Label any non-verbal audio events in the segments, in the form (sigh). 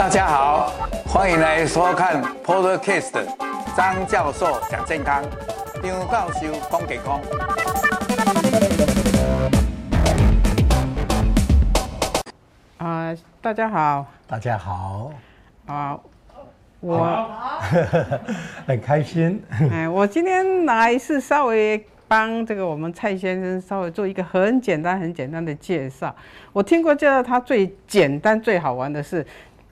大家好，欢迎来收看 Podcast 张教授讲健康，张教授讲健康。啊，大家好，大家好，啊，我 (laughs) 很开心。(laughs) 哎，我今天来是稍微帮这个我们蔡先生稍微做一个很简单、很简单的介绍。我听过介绍他最简单、最好玩的是。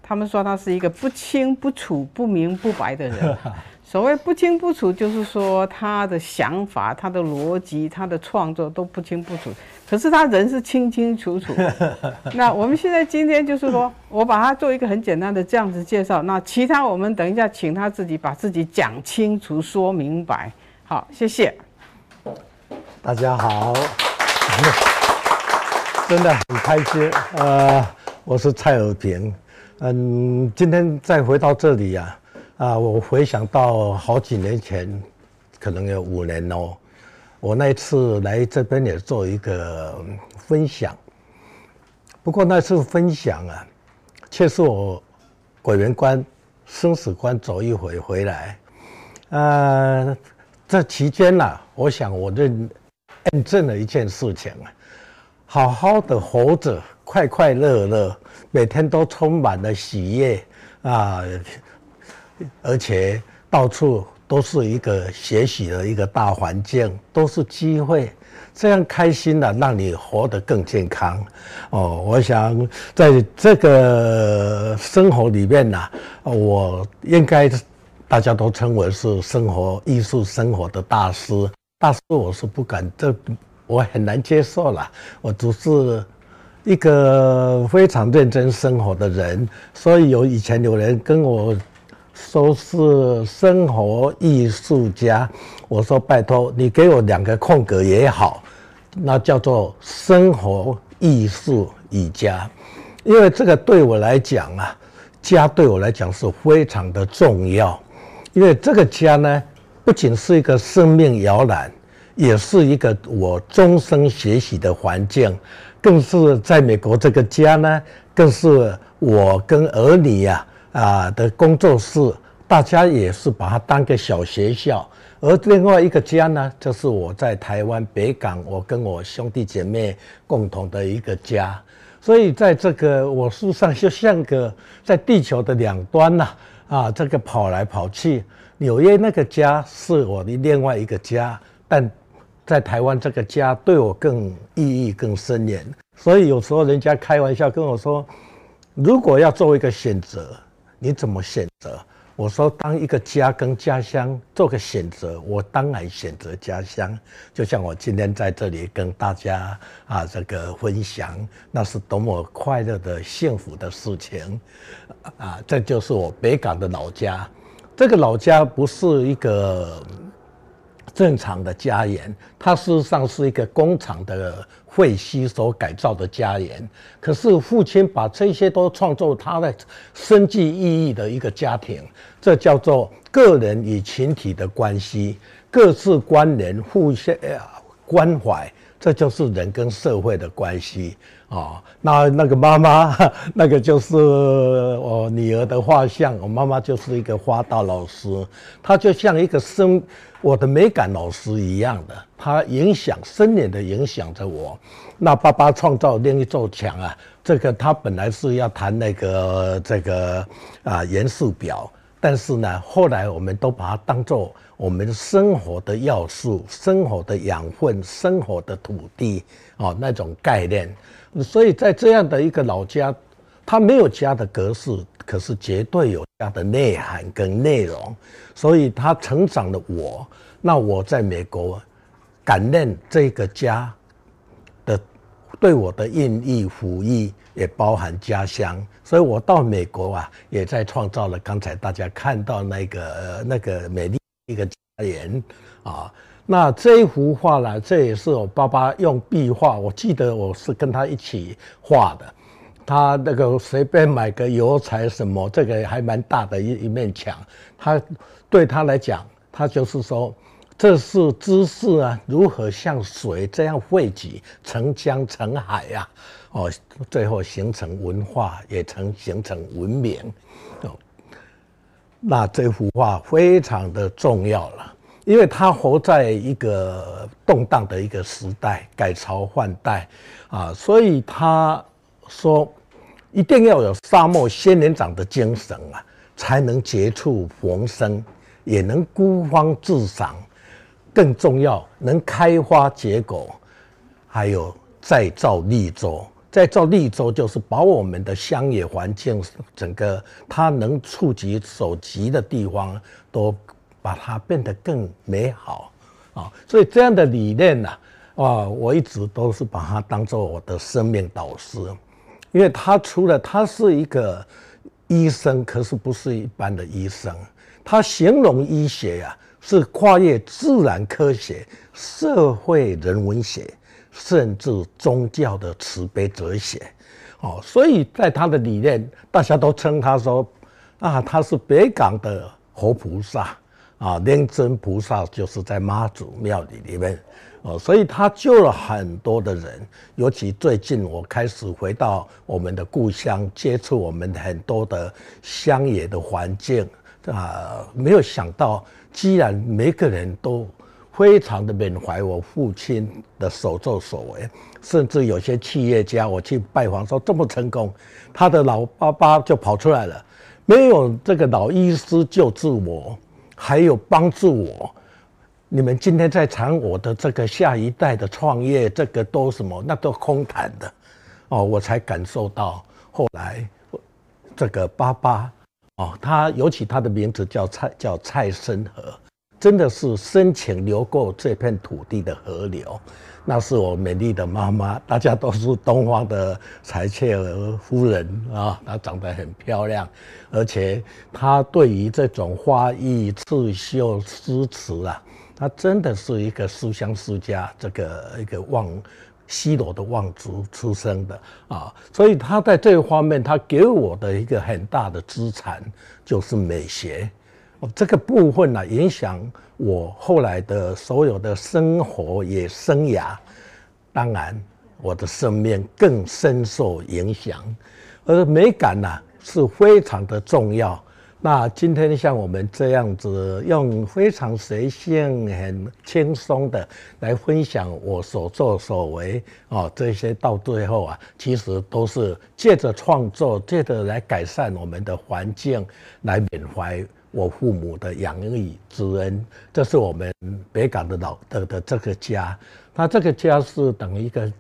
他们说他是一个不清不楚、不明不白的人。(laughs) 所谓不清不楚，就是说他的想法、他的逻辑、他的创作都不清不楚。可是他人是清清楚楚。(laughs) 那我们现在今天就是说，我把他做一个很简单的这样子介绍。那其他我们等一下请他自己把自己讲清楚、说明白。好，谢谢。大家好，(laughs) 真的很开心。呃，我是蔡尔平。嗯，今天再回到这里呀，啊，我回想到好几年前，可能有五年哦。我那一次来这边也做一个分享，不过那次分享啊，却是我鬼门关、生死关走一回回来。呃，这期间呐，我想我认验证了一件事情啊，好好的活着，快快乐乐。每天都充满了喜悦啊，而且到处都是一个学习的一个大环境，都是机会，这样开心的让你活得更健康。哦，我想在这个生活里面呢，我应该大家都称为是生活艺术生活的大师，大师我是不敢，这我很难接受了，我只是。一个非常认真生活的人，所以有以前有人跟我说是生活艺术家，我说拜托你给我两个空格也好，那叫做生活艺术与家，因为这个对我来讲啊，家对我来讲是非常的重要，因为这个家呢，不仅是一个生命摇篮，也是一个我终生学习的环境。更是在美国这个家呢，更是我跟儿女呀啊的工作室，大家也是把它当个小学校。而另外一个家呢，就是我在台湾北港，我跟我兄弟姐妹共同的一个家。所以在这个我书上就像个在地球的两端呐，啊，这个跑来跑去。纽约那个家是我的另外一个家，但。在台湾这个家对我更意义更深远，所以有时候人家开玩笑跟我说，如果要做一个选择，你怎么选择？我说，当一个家跟家乡做个选择，我当然选择家乡。就像我今天在这里跟大家啊这个分享，那是多么快乐的幸福的事情啊！这就是我北港的老家，这个老家不是一个。正常的家园，它事实上是一个工厂的废墟所改造的家园。可是父亲把这些都创造他的生计意义的一个家庭，这叫做个人与群体的关系，各自关联，互相关怀，这就是人跟社会的关系。啊，那那个妈妈，(laughs) 那个就是我女儿的画像。我妈妈就是一个花道老师，她就像一个生我的美感老师一样的，她影响深远的影响着我。那爸爸创造另一座墙啊，这个他本来是要谈那个这个啊元素表，但是呢，后来我们都把它当做我们生活的要素、生活的养分、生活的土地哦，那种概念。所以在这样的一个老家，他没有家的格式，可是绝对有家的内涵跟内容。所以他成长了我，那我在美国感念这个家对我的印意抚育，也包含家乡。所以我到美国啊，也在创造了刚才大家看到那个那个美丽一个家园啊。那这一幅画呢，这也是我爸爸用壁画，我记得我是跟他一起画的。他那个随便买个油彩什么，这个还蛮大的一一面墙。他对他来讲，他就是说，这是知识啊，如何像水这样汇集成江成海呀？哦，最后形成文化，也曾形成文明。哦，那这幅画非常的重要了，因为它活在一个动荡的一个时代，改朝换代啊，所以他说一定要有沙漠仙人掌的精神啊，才能绝处逢生，也能孤芳自赏。更重要，能开花结果，还有再造绿洲。再造绿洲就是把我们的乡野环境，整个它能触及所及的地方，都把它变得更美好啊！所以这样的理念呢，啊，我一直都是把它当做我的生命导师，因为他除了他是一个医生，可是不是一般的医生，他形容医学呀。是跨越自然科学、社会人文学，甚至宗教的慈悲哲学，哦，所以在他的理念，大家都称他说，啊，他是北港的活菩萨，啊，莲真菩萨就是在妈祖庙里里面，哦，所以他救了很多的人，尤其最近我开始回到我们的故乡，接触我们很多的乡野的环境，啊，没有想到。既然每个人都非常的缅怀我父亲的所作所为，甚至有些企业家，我去拜访说这么成功，他的老爸爸就跑出来了，没有这个老医师救治我，还有帮助我，你们今天在谈我的这个下一代的创业，这个都什么？那都空谈的，哦，我才感受到后来这个爸爸。哦，他尤其他的名字叫蔡，叫蔡申河，真的是深情流过这片土地的河流。那是我美丽的妈妈，大家都是东方的柴切尔夫人啊，她长得很漂亮，而且她对于这种花艺、刺绣、诗词啊，她真的是一个书香世家，这个一个望。西罗的望族出生的啊，所以他在这方面，他给我的一个很大的资产就是美学，这个部分呢，影响我后来的所有的生活也生涯，当然我的生命更深受影响，而美感呢是非常的重要。那今天像我们这样子，用非常随性、很轻松的来分享我所作所为哦，这些到最后啊，其实都是借着创作，借着来改善我们的环境，来缅怀我父母的养育之恩。这是我们北港的老的的这个家，那这个家是等于一个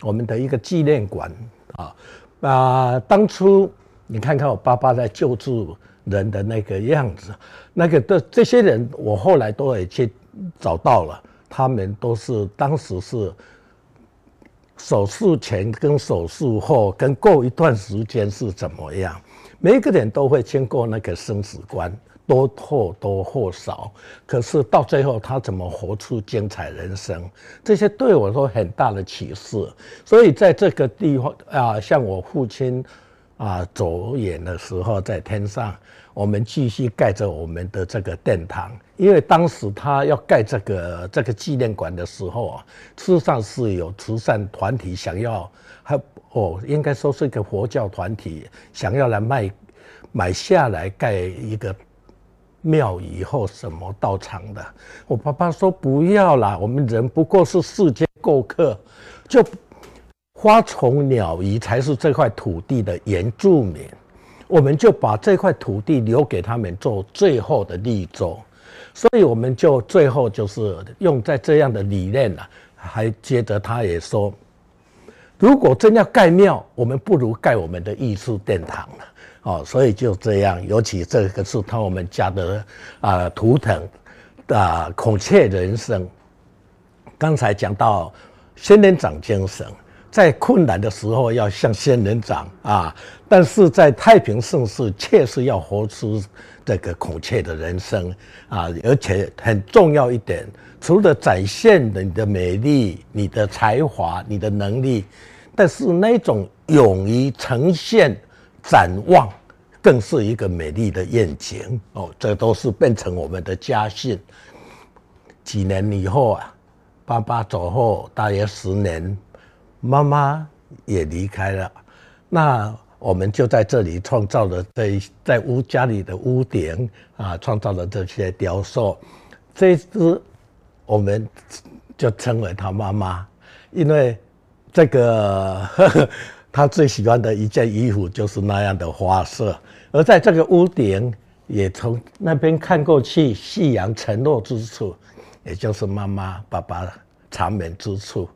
我们的一个纪念馆啊啊！当初你看看我爸爸在救助。人的那个样子，那个的这些人，我后来都也去找到了，他们都是当时是手术前跟手术后跟过一段时间是怎么样，每一个人都会经过那个生死关，多或多或少，可是到最后他怎么活出精彩人生，这些对我都很大的启示。所以在这个地方啊，像我父亲。啊，走远的时候在天上，我们继续盖着我们的这个殿堂。因为当时他要盖这个这个纪念馆的时候啊，事实上是有慈善团体想要，还哦，应该说是一个佛教团体想要来卖买下来盖一个庙以后什么道场的。我爸爸说不要啦，我们人不过是世间过客，就。花虫鸟鱼才是这块土地的原住民，我们就把这块土地留给他们做最后的绿洲，所以我们就最后就是用在这样的理念了。还接着他也说，如果真要盖庙，我们不如盖我们的艺术殿堂了。哦，所以就这样，尤其这个是他我们家的啊图腾啊孔雀人生。刚才讲到仙人掌精神。在困难的时候要像仙人掌啊，但是在太平盛世确实要活出这个孔雀的人生啊，而且很重要一点，除了展现你的美丽、你的才华、你的能力，但是那种勇于呈现、展望，更是一个美丽的愿景哦。这都是变成我们的家训。几年以后啊，爸爸走后大约十年，妈妈也离开了，那我们就在这里创造了这在屋家里的屋顶啊，创造了这些雕塑，这一只我们就称为他妈妈，因为这个呵呵 (laughs) 他最喜欢的一件衣服就是那样的花色，而在这个屋顶。也从那边看过去，夕阳沉落之处，也就是妈妈、爸爸长眠之处。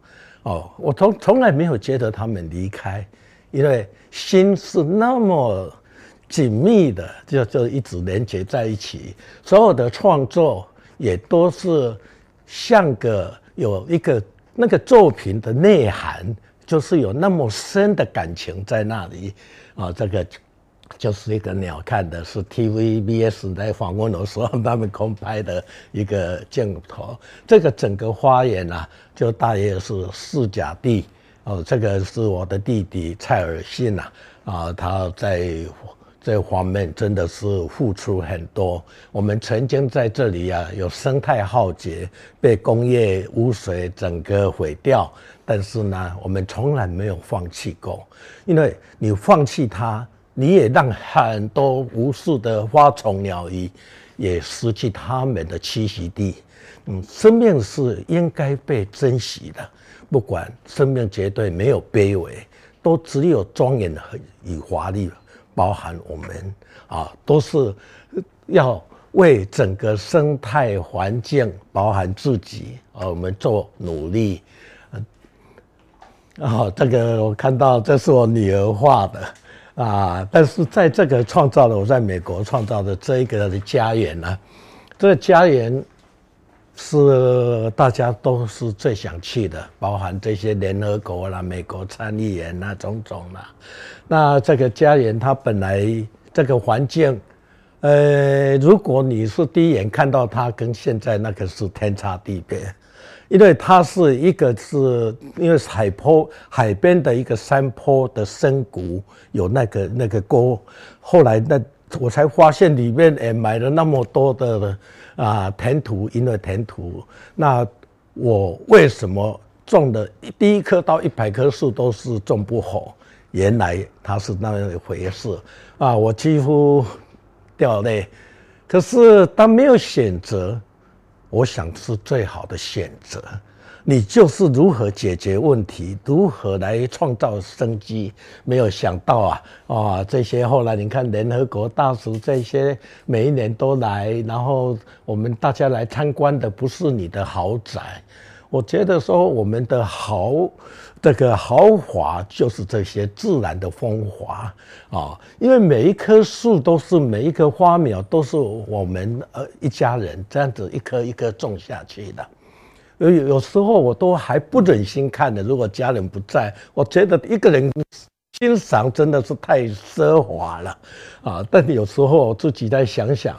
哦，我从从来没有觉得他们离开，因为心是那么紧密的，就就一直连接在一起。所有的创作也都是像个有一个那个作品的内涵，就是有那么深的感情在那里。啊、这个。就是一个鸟看的，是 TVBS 来访问的时候他们空拍的一个镜头。这个整个花园啊，就大约是四甲地哦。这个是我的弟弟蔡尔信呐啊，他在这方面真的是付出很多。我们曾经在这里啊，有生态浩劫，被工业污水整个毁掉，但是呢，我们从来没有放弃过，因为你放弃它。你也让很多无数的花虫鸟鱼也失去它们的栖息地。嗯，生命是应该被珍惜的，不管生命绝对没有卑微，都只有庄严和与华丽，包含我们啊，都是要为整个生态环境，包含自己，啊，我们做努力。啊，这个我看到，这是我女儿画的。啊！但是在这个创造了，我在美国创造的这一个的家园呢，这个家园是大家都是最想去的，包含这些联合国啦、美国参议员啊、种种啦。那这个家园它本来这个环境，呃，如果你是第一眼看到它，跟现在那个是天差地别。因为它是一个是因为海坡海边的一个山坡的深谷有那个那个沟，后来那我才发现里面也买了那么多的啊填土，因为填土，那我为什么种的第一棵到一百棵树都是种不好？原来它是那样一回事啊！我几乎掉泪，可是当没有选择。我想是最好的选择，你就是如何解决问题，如何来创造生机。没有想到啊，啊，这些后来你看联合国大使这些每一年都来，然后我们大家来参观的不是你的豪宅，我觉得说我们的豪。这个豪华就是这些自然的风华啊，因为每一棵树都是每一棵花苗都是我们呃一家人这样子一棵一棵种下去的。有有时候我都还不忍心看的，如果家人不在，我觉得一个人欣赏真的是太奢华了啊。但有时候自己再想想，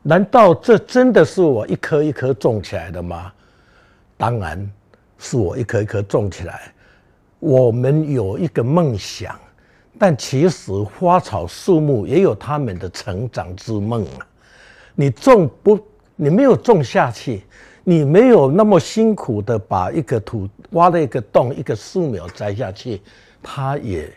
难道这真的是我一棵一棵种起来的吗？当然是我一棵一棵种起来。我们有一个梦想，但其实花草树木也有他们的成长之梦啊。你种不，你没有种下去，你没有那么辛苦的把一个土挖了一个洞，一个树苗栽下去，它也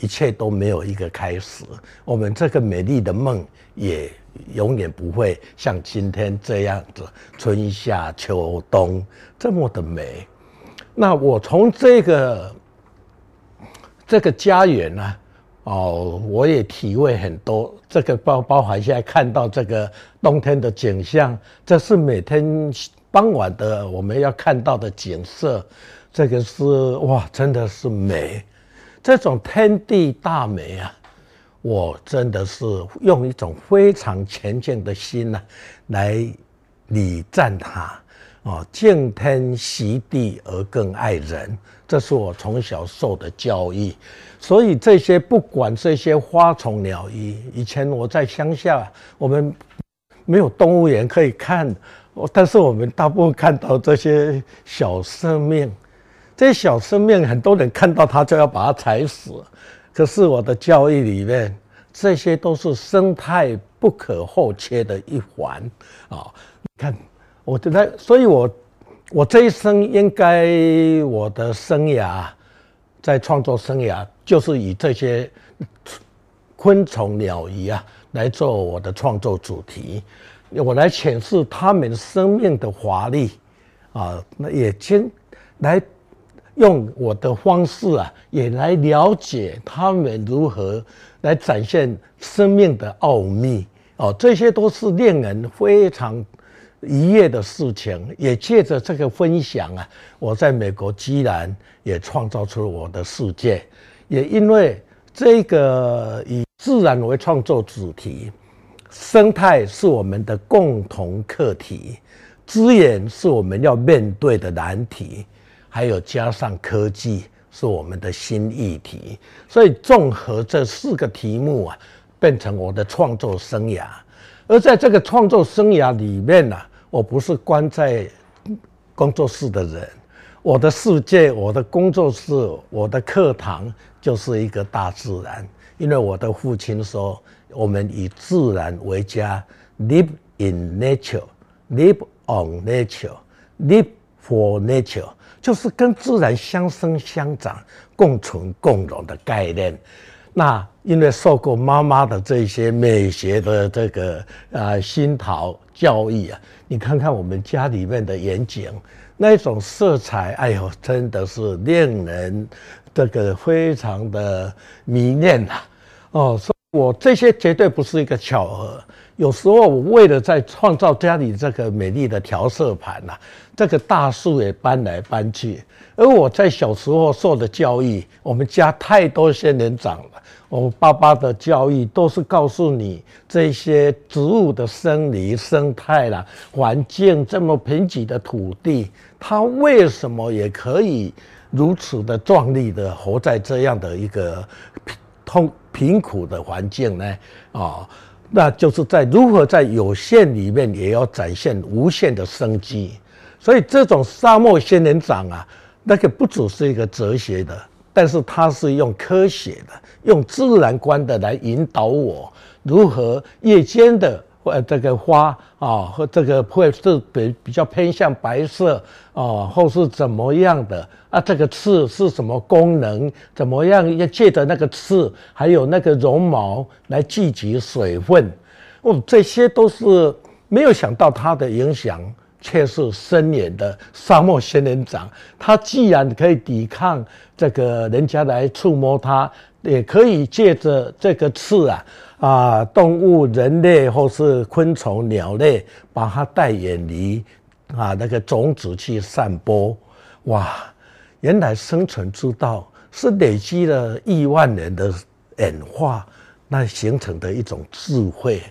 一切都没有一个开始。我们这个美丽的梦也永远不会像今天这样子，春夏秋冬这么的美。那我从这个这个家园呢，哦，我也体会很多。这个包包含现在看到这个冬天的景象，这是每天傍晚的我们要看到的景色。这个是哇，真的是美。这种天地大美啊，我真的是用一种非常虔敬的心呢、啊，来礼赞它。哦，敬天惜地而更爱人，这是我从小受的教育。所以这些不管这些花虫鸟鱼，以前我在乡下，我们没有动物园可以看，但是我们大部分看到这些小生命，这些小生命很多人看到它就要把它踩死。可是我的教育里面，这些都是生态不可或缺的一环啊！你看。我觉得，所以我我这一生应该我的生涯，在创作生涯就是以这些昆虫、鸟鱼啊来做我的创作主题，我来诠释他们生命的华丽啊，那也先来用我的方式啊，也来了解他们如何来展现生命的奥秘。哦，这些都是令人非常愉悦的事情。也借着这个分享啊，我在美国居然也创造出我的世界。也因为这个以自然为创作主题，生态是我们的共同课题，资源是我们要面对的难题，还有加上科技是我们的新议题。所以综合这四个题目啊。变成我的创作生涯，而在这个创作生涯里面呢、啊，我不是关在工作室的人，我的世界、我的工作室、我的课堂就是一个大自然。因为我的父亲说，我们以自然为家，live in nature，live on nature，live for nature，就是跟自然相生相长、共存共荣的概念。那因为受过妈妈的这些美学的这个啊熏陶教育啊，你看看我们家里面的远景，那种色彩，哎呦，真的是令人这个非常的迷恋呐。哦，所以我这些绝对不是一个巧合。有时候我为了在创造家里这个美丽的调色盘呐，这个大树也搬来搬去。而我在小时候受的教育，我们家太多仙人掌了。我爸爸的教育都是告诉你这些植物的生理生态啦，环境这么贫瘠的土地，它为什么也可以如此的壮丽的活在这样的一个通贫苦的环境呢？啊，那就是在如何在有限里面也要展现无限的生机。所以这种沙漠仙人掌啊，那个不只是一个哲学的。但是它是用科学的、用自然观的来引导我如何夜间的呃这个花啊和这个会是比比较偏向白色啊，或是怎么样的啊？这个刺是什么功能？怎么样要借着那个刺还有那个绒毛来聚集水分？哦，这些都是没有想到它的影响。却是深远的沙漠仙人掌，它既然可以抵抗这个人家来触摸它，也可以借着这个刺啊啊动物、人类或是昆虫、鸟类，把它带远离啊那个种子去散播。哇，原来生存之道是累积了亿万年的演化，那形成的一种智慧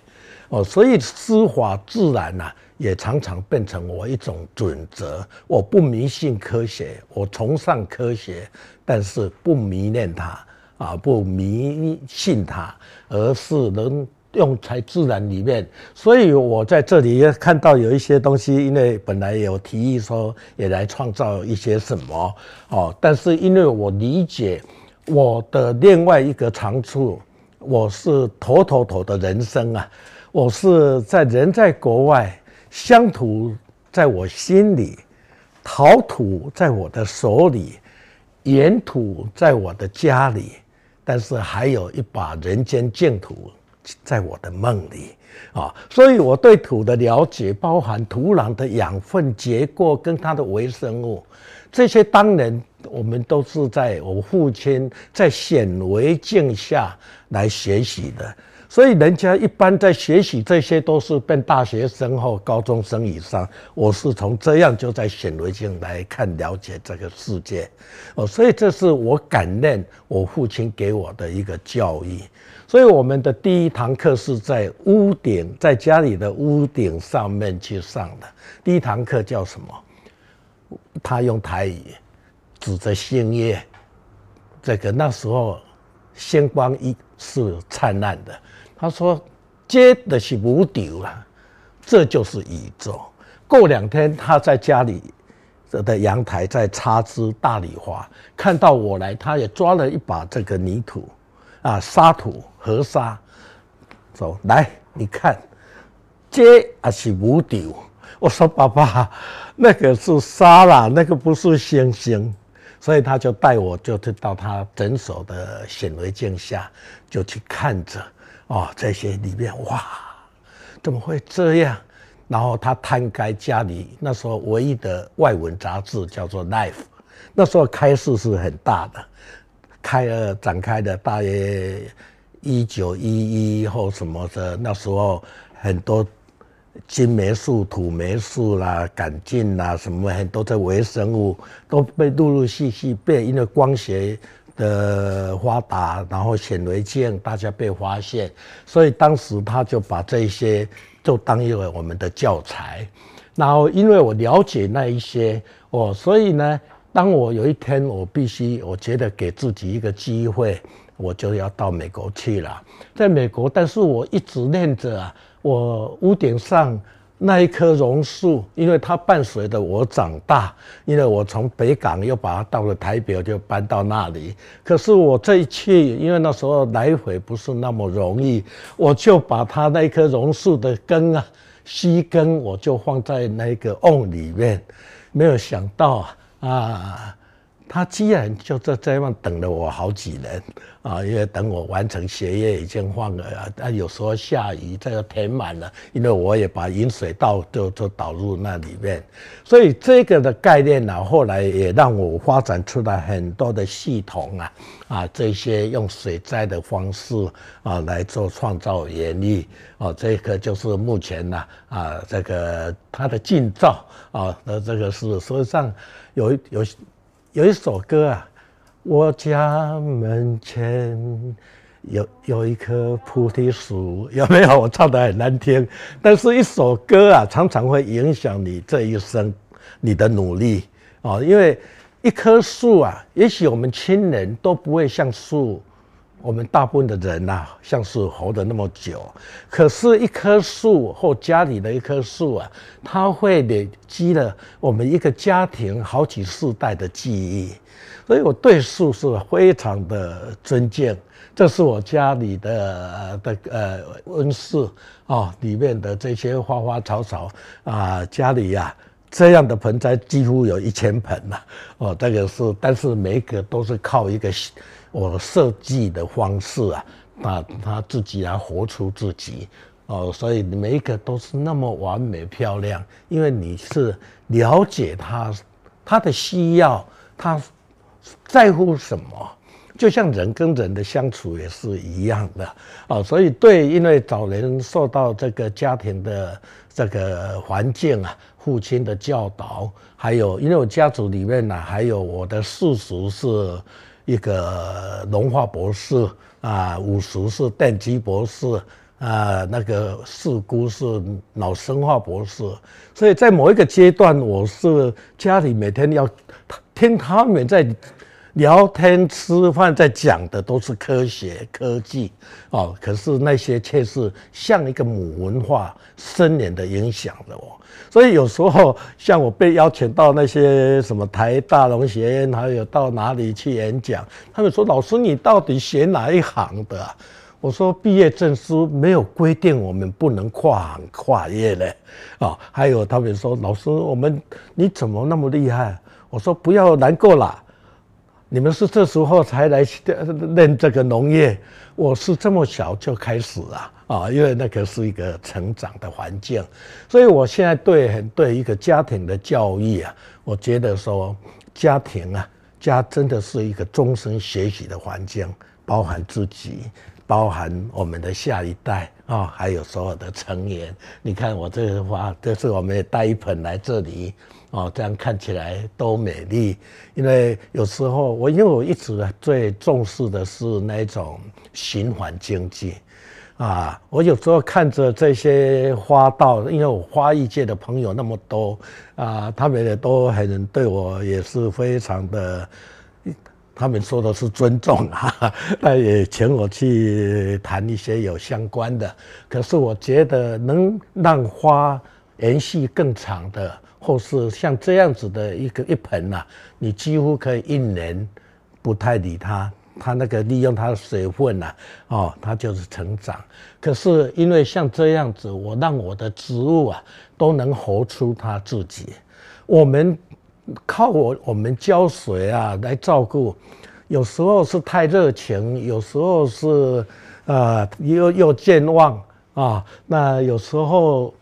哦。所以师法自然呐、啊。也常常变成我一种准则。我不迷信科学，我崇尚科学，但是不迷恋它啊，不迷信它，而是能用在自然里面。所以我在这里也看到有一些东西，因为本来有提议说也来创造一些什么哦，但是因为我理解我的另外一个长处，我是妥妥妥的人生啊，我是在人在国外。乡土在我心里，陶土在我的手里，盐土在我的家里，但是还有一把人间净土在我的梦里啊！所以我对土的了解，包含土壤的养分结构跟它的微生物，这些当然我们都是在我父亲在显微镜下来学习的。所以人家一般在学习这些都是变大学生或高中生以上，我是从这样就在显微镜来看了解这个世界，哦，所以这是我感念我父亲给我的一个教育。所以我们的第一堂课是在屋顶，在家里的屋顶上面去上的。第一堂课叫什么？他用台语指着星夜，这个那时候星光一是灿烂的。他说：“接的是无丢了，这就是宇宙。”过两天，他在家里的阳台在插枝大丽花，看到我来，他也抓了一把这个泥土，啊，沙土河沙，走：“来，你看，接啊是无丢。”我说爸爸，那个是沙啦，那个不是星星。所以他就带我，就去到他诊所的显微镜下，就去看着，哦，这些里面哇，怎么会这样？然后他摊开家里那时候唯一的外文杂志，叫做《Life》，那时候开市是很大的，开了展开的，大约一九一一后什么的，那时候很多。金霉素、土霉素啦、杆菌啦，什么很多的微生物都被陆陆续续被因为光学的发达，然后显微镜大家被发现，所以当时他就把这些就当一个我们的教材。然后因为我了解那一些哦，所以呢，当我有一天我必须，我觉得给自己一个机会，我就要到美国去了。在美国，但是我一直念着啊。我屋顶上那一棵榕树，因为它伴随着我长大，因为我从北港又把它到了台北，我就搬到那里。可是我这一去，因为那时候来回不是那么容易，我就把它那一棵榕树的根啊，须根，我就放在那个瓮里面，没有想到啊。他居然就在这样等了我好几年啊！因为等我完成学业已经放了啊，有时候下雨，这个填满了，因为我也把引水道就就导入那里面，所以这个的概念呢、啊，后来也让我发展出来很多的系统啊啊，这些用水灾的方式啊来做创造原力啊，这个就是目前呢啊，啊这个它的进造啊，那这个是实际上有有。有一首歌啊，我家门前有有一棵菩提树，有没有？我唱的很难听，但是一首歌啊，常常会影响你这一生，你的努力哦。因为一棵树啊，也许我们亲人都不会像树。我们大部分的人呐、啊，像是活得那么久，可是，一棵树或家里的一棵树啊，它会累积了我们一个家庭好几世代的记忆，所以我对树是非常的尊敬。这是我家里的的呃温室啊，里面的这些花花草草啊，家里呀、啊、这样的盆栽几乎有一千盆呐，哦，这个是，但是每一个都是靠一个。我设计的方式啊，把他自己来活出自己哦，所以每一个都是那么完美漂亮，因为你是了解他，他的需要，他在乎什么，就像人跟人的相处也是一样的哦，所以对，因为早年受到这个家庭的这个环境啊，父亲的教导，还有因为我家族里面呢、啊，还有我的叔叔是。一个农化博士啊，五十是电机博士啊，那个四姑是脑生化博士，所以在某一个阶段，我是家里每天要听他们在聊天、吃饭，在讲的都是科学、科技哦，可是那些却是像一个母文化深远的影响着我。所以有时候，像我被邀请到那些什么台大农学院，还有到哪里去演讲，他们说：“老师，你到底学哪一行的？”我说：“毕业证书没有规定我们不能跨行跨业嘞。”啊，还有他们说：“老师，我们你怎么那么厉害？”我说：“不要难过啦，你们是这时候才来练这个农业，我是这么小就开始啊。”啊，因为那个是一个成长的环境，所以我现在对很对一个家庭的教育啊，我觉得说家庭啊，家真的是一个终身学习的环境，包含自己，包含我们的下一代啊，还有所有的成员。你看我这个花，这是我们也带一盆来这里哦，这样看起来都美丽。因为有时候我因为我一直最重视的是那种循环经济。啊，我有时候看着这些花道，因为我花艺界的朋友那么多，啊，他们也都很对我也是非常的，他们说的是尊重啊，(laughs) 那也请我去谈一些有相关的。可是我觉得能让花延续更长的，或是像这样子的一个一盆呐、啊，你几乎可以一年不太理它。它那个利用它的水分呐，哦，它就是成长。可是因为像这样子，我让我的植物啊都能活出它自己。我们靠我我们浇水啊来照顾，有时候是太热情，有时候是呃又又健忘啊，那有时候。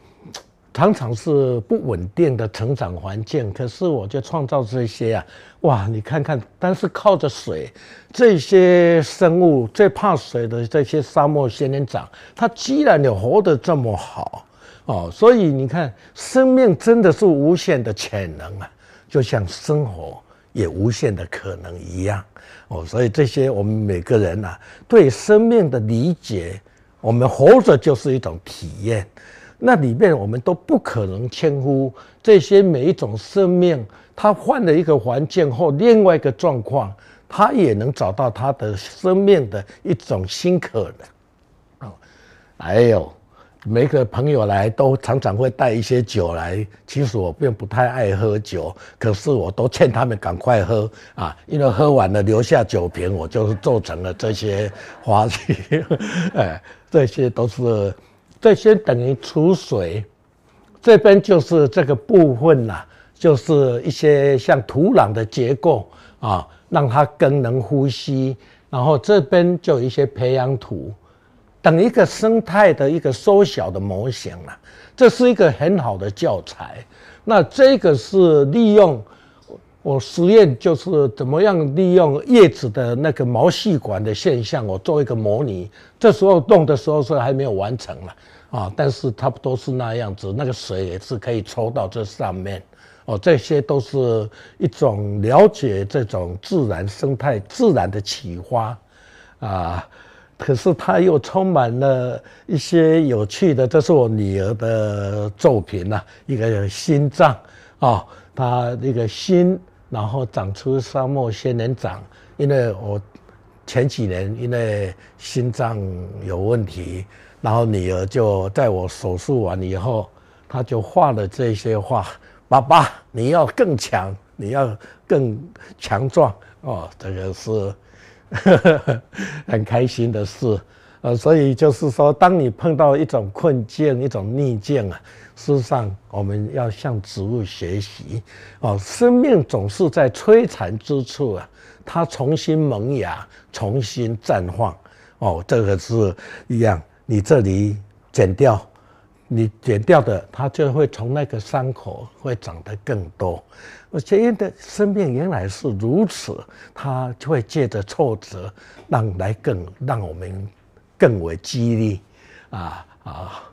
常常是不稳定的成长环境，可是我就创造这些啊，哇！你看看，但是靠着水，这些生物最怕水的这些沙漠仙人掌，它居然也活得这么好哦！所以你看，生命真的是无限的潜能啊，就像生活也无限的可能一样哦。所以这些我们每个人啊，对生命的理解，我们活着就是一种体验。那里面我们都不可能轻忽这些每一种生命，它换了一个环境后，另外一个状况，它也能找到它的生命的一种新可能。哦，还有每个朋友来都常常会带一些酒来，其实我并不太爱喝酒，可是我都劝他们赶快喝啊，因为喝完了留下酒瓶，我就是做成了这些花絮，(laughs) 哎，这些都是。这些等于储水，这边就是这个部分呐、啊，就是一些像土壤的结构啊，让它更能呼吸。然后这边就有一些培养土，等一个生态的一个缩小的模型了、啊。这是一个很好的教材。那这个是利用。我实验就是怎么样利用叶子的那个毛细管的现象，我做一个模拟。这时候动的时候是还没有完成了啊，但是差不多是那样子，那个水也是可以抽到这上面。哦，这些都是一种了解这种自然生态、自然的启发啊。可是它又充满了一些有趣的，这是我女儿的作品呐，一个心脏啊，它那个心。然后长出沙漠仙人掌，因为我前几年因为心脏有问题，然后女儿就在我手术完以后，她就画了这些画。爸爸，你要更强，你要更强壮哦，这个是呵呵 (laughs) 很开心的事。呃，所以就是说，当你碰到一种困境、一种逆境啊，事实上我们要向植物学习。哦，生命总是在摧残之处啊，它重新萌芽、重新绽放。哦，这个是一样，你这里剪掉，你剪掉的，它就会从那个伤口会长得更多。我觉得生命原来是如此，它就会借着挫折，让来更让我们。更为激励，啊啊，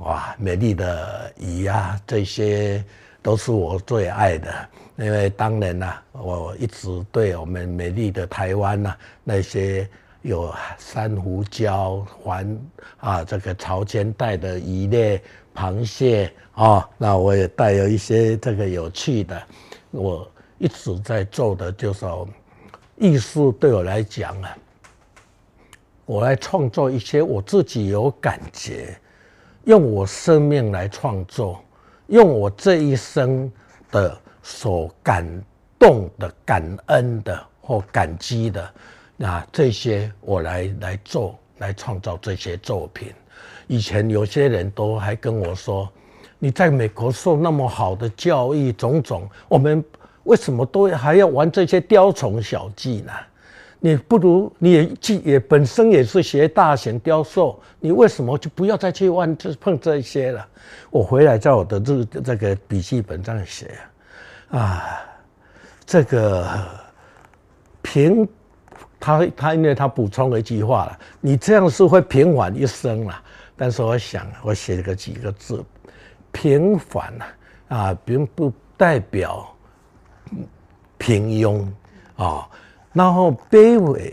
哇！美丽的鱼啊，这些都是我最爱的。因为当年呢、啊，我一直对我们美丽的台湾呐、啊，那些有珊瑚礁环啊，这个潮间带的鱼类、螃蟹啊，那我也带有一些这个有趣的。我一直在做的就是艺术，对我来讲啊。我来创作一些我自己有感觉，用我生命来创作，用我这一生的所感动的、感恩的或感激的，那这些我来来做，来创造这些作品。以前有些人都还跟我说：“你在美国受那么好的教育，种种，我们为什么都还要玩这些雕虫小技呢？”你不如你也既也本身也是学大型雕塑，你为什么就不要再去玩这碰这些了？我回来在我的这这个笔记本上写啊，这个平他他因为他补充了一句话了，你这样是会平凡一生了。但是我想我写个几个字，平凡啊，并不代表平庸啊。然后卑微、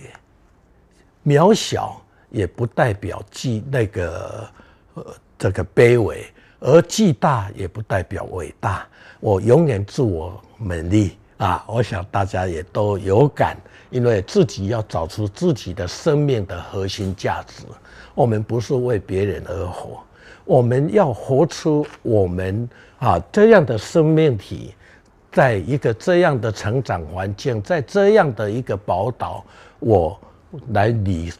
渺小也不代表巨那个呃这个卑微，而巨大也不代表伟大。我永远自我勉励啊！我想大家也都有感，因为自己要找出自己的生命的核心价值。我们不是为别人而活，我们要活出我们啊这样的生命体。在一个这样的成长环境，在这样的一个宝岛，我来礼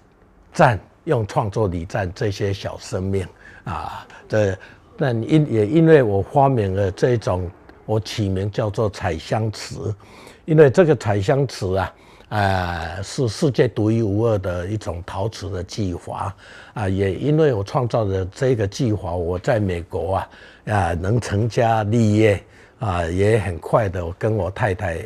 赞，用创作礼赞这些小生命啊。这但因也因为我发明了这种，我起名叫做彩香瓷，因为这个彩香瓷啊。啊，是世界独一无二的一种陶瓷的技法啊！也因为我创造的这个技法，我在美国啊啊能成家立业啊，也很快的，跟我太太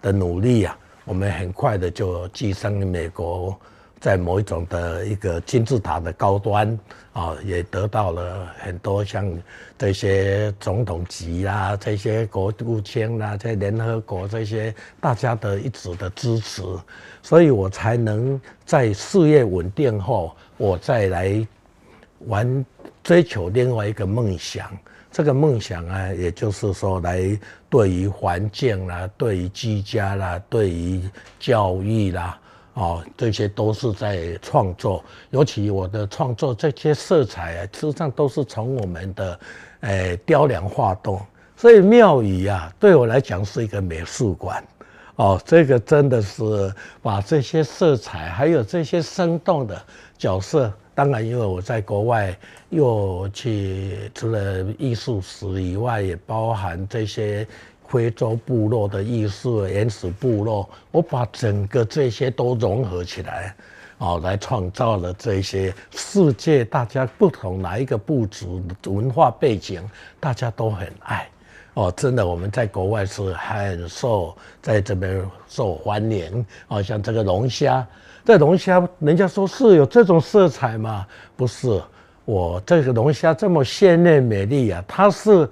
的努力啊，我们很快的就跻身美国。在某一种的一个金字塔的高端啊，也得到了很多像这些总统级啊，这些国务卿啊，在联合国这些大家的一直的支持，所以我才能在事业稳定后，我再来玩追求另外一个梦想。这个梦想啊，也就是说，来对于环境啦，对于居家啦，对于教育啦。哦，这些都是在创作，尤其我的创作这些色彩啊，实际上都是从我们的，诶雕梁画栋。所以庙宇啊，对我来讲是一个美术馆。哦，这个真的是把这些色彩，还有这些生动的角色，当然因为我在国外又去除了艺术史以外，也包含这些。非洲部落的艺术，原始部落，我把整个这些都融合起来，哦，来创造了这些世界，大家不同哪一个部族文化背景，大家都很爱，哦，真的我们在国外是很受在这边受欢迎，哦，像这个龙虾，这龙虾人家说是有这种色彩吗？不是，我这个龙虾这么鲜艳美丽呀，它是。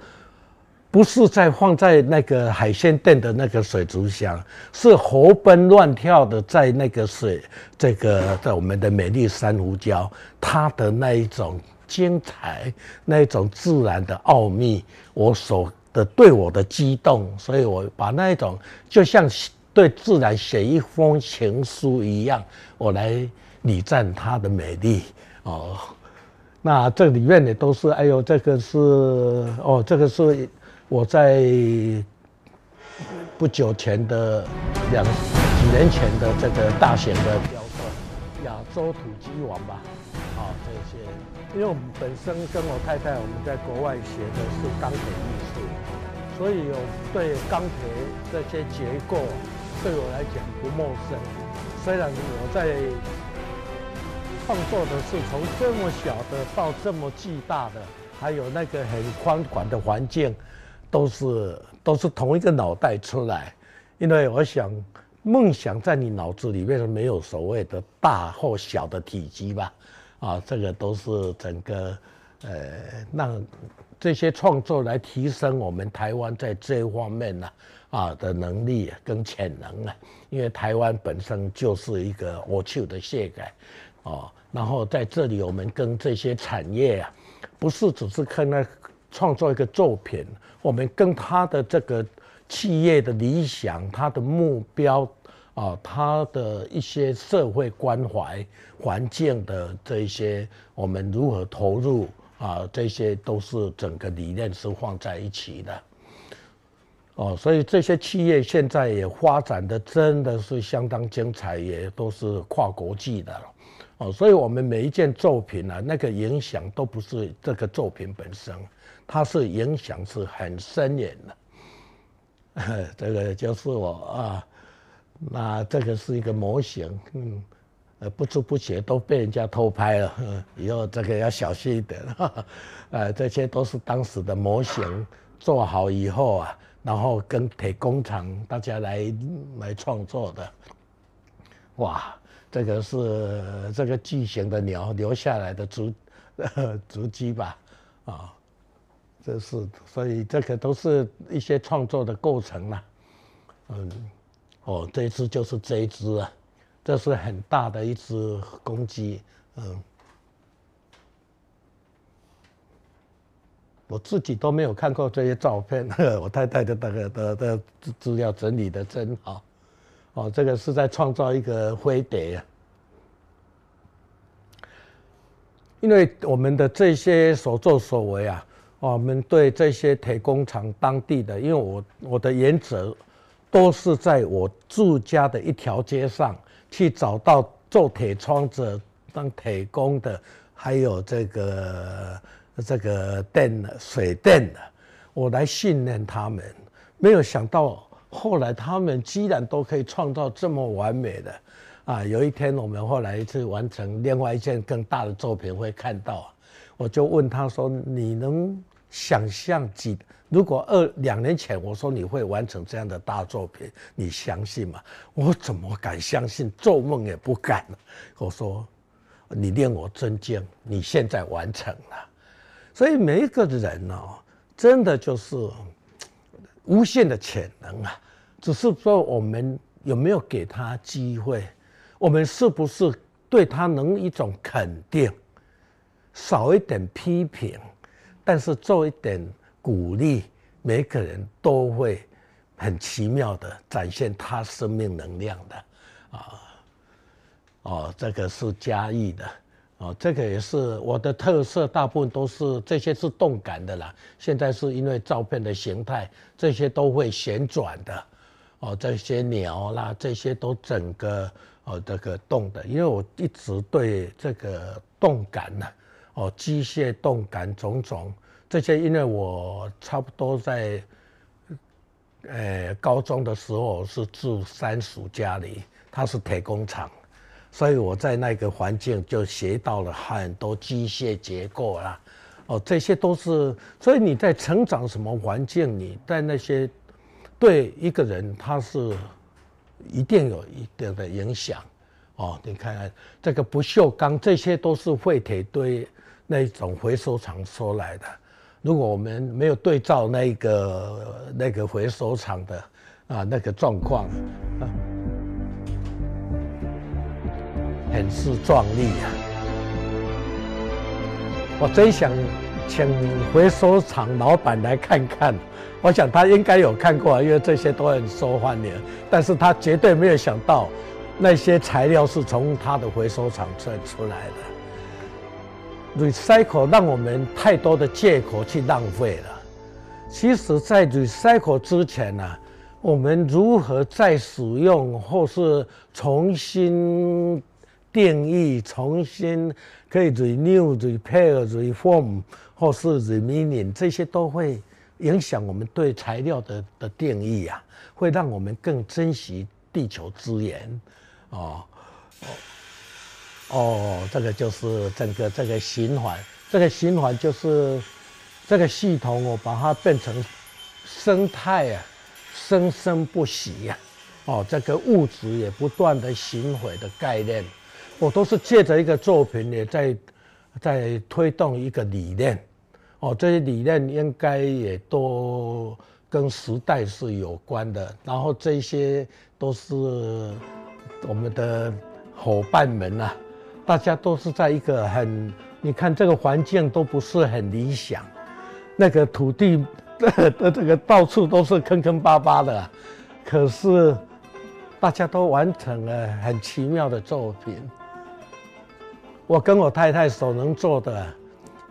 不是在放在那个海鲜店的那个水族箱，是活蹦乱跳的在那个水，这个在我们的美丽珊瑚礁，它的那一种精彩，那一种自然的奥秘，我所的对我的激动，所以我把那一种就像对自然写一封情书一样，我来礼赞它的美丽哦。那这里面也都是，哎呦，这个是哦，这个是。我在不久前的两几年前的这个大型的雕刻，亚洲土鸡王吧，啊这些，因为我们本身跟我太太我们在国外学的是钢铁艺术，所以有对钢铁这些结构对我来讲不陌生。虽然我在创作的是从这么小的到这么巨大的，还有那个很宽广的环境。都是都是同一个脑袋出来，因为我想梦想在你脑子里面是没有所谓的大或小的体积吧，啊，这个都是整个呃让这些创作来提升我们台湾在这一方面呢啊的能力跟潜能啊，因为台湾本身就是一个我去的世界啊，然后在这里我们跟这些产业啊，不是只是看那创作一个作品。我们跟他的这个企业的理想、他的目标啊，他的一些社会关怀、环境的这些，我们如何投入啊？这些都是整个理念是放在一起的。哦，所以这些企业现在也发展的真的是相当精彩，也都是跨国际的了。哦，所以我们每一件作品啊，那个影响都不是这个作品本身。它是影响是很深远的，(laughs) 这个就是我啊，那这个是一个模型，嗯，呃，不知不觉都被人家偷拍了，以后这个要小心一点，哈哈，呃，这些都是当时的模型做好以后啊，然后跟铁工厂大家来来创作的，哇，这个是这个巨型的鸟留下来的足足迹吧，啊。这是，所以这个都是一些创作的构成啊，嗯，哦，这一只就是这一只啊，这是很大的一只公鸡，嗯，我自己都没有看过这些照片，(laughs) 我太太的那个的的资料整理的真好，哦，这个是在创造一个飞碟，因为我们的这些所作所为啊。我们对这些铁工厂当地的，因为我我的原则都是在我住家的一条街上，去找到做铁窗子当铁工的，还有这个这个电水电的，我来训练他们。没有想到后来他们居然都可以创造这么完美的啊！有一天我们后来去完成另外一件更大的作品，会看到，我就问他说：“你能想象几？”如果二两年前我说你会完成这样的大作品，你相信吗？我怎么敢相信？做梦也不敢。我说，你令我尊敬，你现在完成了。所以每一个人哦，真的就是无限的潜能啊，只是说我们有没有给他机会，我们是不是对他能一种肯定，少一点批评，但是做一点。鼓励每个人都会很奇妙的展现他生命能量的，啊，哦，这个是嘉义的，哦，这个也是我的特色，大部分都是这些是动感的啦。现在是因为照片的形态，这些都会旋转的，哦，这些鸟啦，这些都整个哦这个动的，因为我一直对这个动感呢，哦，机械动感种种。这些因为我差不多在，呃，高中的时候是住三叔家里，他是铁工厂，所以我在那个环境就学到了很多机械结构啦，哦，这些都是，所以你在成长什么环境，你在那些对一个人他是一定有一定的影响，哦，你看看这个不锈钢，这些都是废铁堆那种回收厂收来的。如果我们没有对照那个那个回收厂的啊那个状况，啊，很是壮丽啊！我真想请回收厂老板来看看，我想他应该有看过，因为这些都很受欢迎。但是他绝对没有想到，那些材料是从他的回收厂出出来的。Recycle 让我们太多的借口去浪费了。其实，在 recycle 之前呢、啊，我们如何再使用，或是重新定义、重新可以 renew、repair、reform，或是 remaining，这些都会影响我们对材料的的定义啊，会让我们更珍惜地球资源，哦。哦，这个就是整个这个循环，这个循环就是这个系统，我把它变成生态啊，生生不息呀、啊。哦，这个物质也不断的循环的概念，我都是借着一个作品也在在推动一个理念。哦，这些理念应该也都跟时代是有关的，然后这些都是我们的伙伴们呐、啊。大家都是在一个很，你看这个环境都不是很理想，那个土地的的这个到处都是坑坑巴巴的，可是大家都完成了很奇妙的作品。我跟我太太所能做的，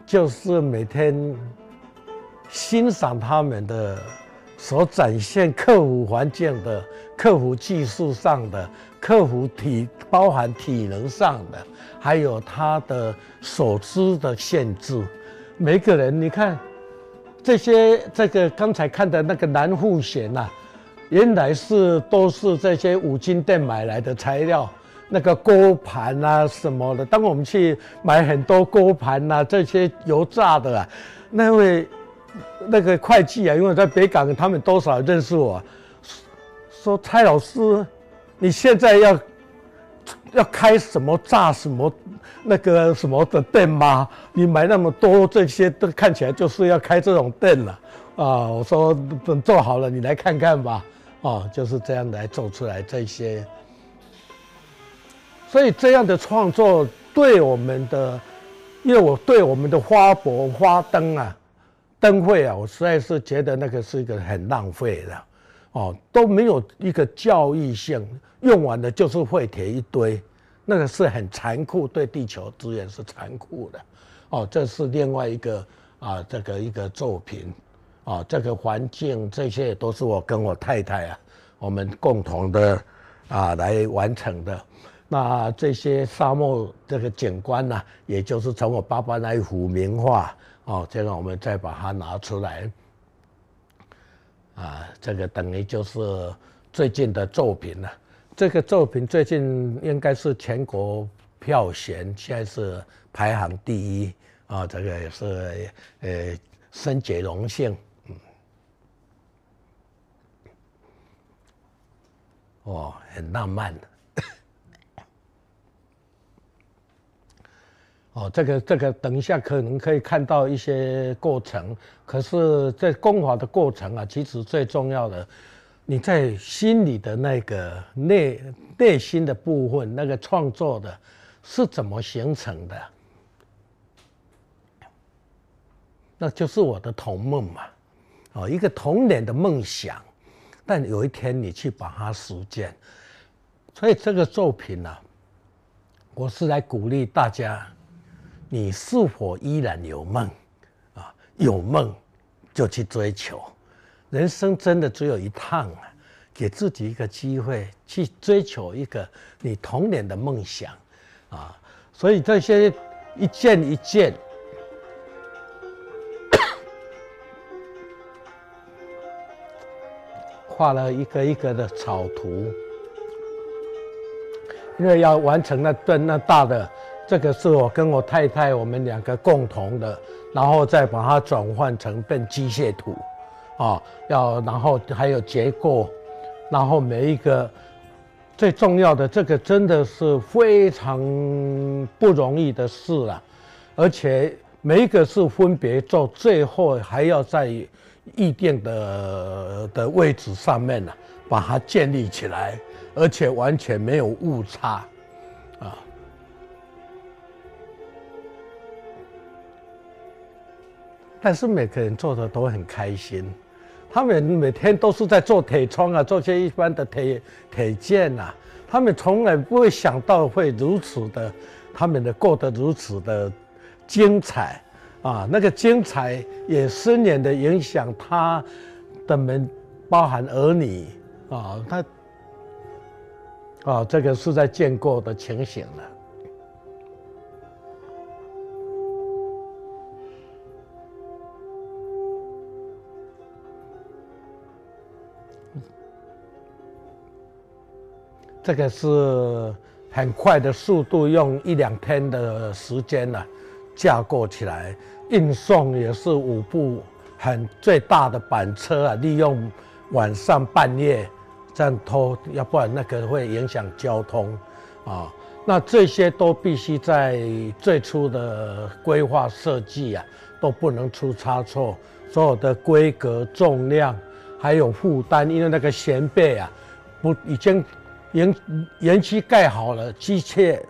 就是每天欣赏他们的所展现克服环境的、克服技术上的、克服体包含体能上的。还有他的所知的限制，每个人你看，这些这个刚才看的那个蓝护弦呐，原来是都是这些五金店买来的材料，那个锅盘啊什么的。当我们去买很多锅盘呐，这些油炸的啊，那位那个会计啊，因为在北港，他们多少认识我，说蔡老师，你现在要。要开什么炸什么那个什么的店吗？你买那么多这些都看起来就是要开这种店了啊！我说等做好了你来看看吧，啊，就是这样来做出来这些。所以这样的创作对我们的，因为我对我们的花博花灯啊灯会啊，我实在是觉得那个是一个很浪费的。哦，都没有一个教育性，用完的就是废铁一堆，那个是很残酷，对地球资源是残酷的。哦，这是另外一个啊，这个一个作品，啊，这个环境这些都是我跟我太太啊，我们共同的啊来完成的。那这些沙漠这个景观呢，也就是从我爸爸那一幅名画哦，这个我们再把它拿出来。啊，这个等于就是最近的作品了。这个作品最近应该是全国票选，现在是排行第一啊。这个也是呃，深觉荣幸。哦，很浪漫的。哦，这个这个，等一下可能可以看到一些过程。可是，在工法的过程啊，其实最重要的，你在心里的那个内内心的部分，那个创作的，是怎么形成的？那就是我的童梦嘛，哦，一个童年的梦想。但有一天你去把它实践，所以这个作品呢、啊，我是来鼓励大家。你是否依然有梦？啊，有梦就去追求。人生真的只有一趟啊，给自己一个机会去追求一个你童年的梦想啊。所以这些一件一件 (coughs) 画了一个一个的草图，因为要完成那段那大的。这个是我跟我太太我们两个共同的，然后再把它转换成变机械图，啊，要然后还有结构，然后每一个最重要的这个真的是非常不容易的事了，而且每一个是分别做，最后还要在预定的的位置上面呢，把它建立起来，而且完全没有误差。但是每个人做的都很开心，他们每天都是在做铁窗啊，做些一般的铁铁件啊，他们从来不会想到会如此的，他们的过得如此的精彩啊，那个精彩也深远的影响他的们，包含儿女啊，他啊，这个是在见过的情形了。这个是很快的速度，用一两天的时间呢，架构起来，运送也是五部很最大的板车啊，利用晚上半夜这样拖，要不然那个会影响交通啊。那这些都必须在最初的规划设计啊，都不能出差错，所有的规格、重量还有负担，因为那个弦背啊，不已经。延延期盖好了，机械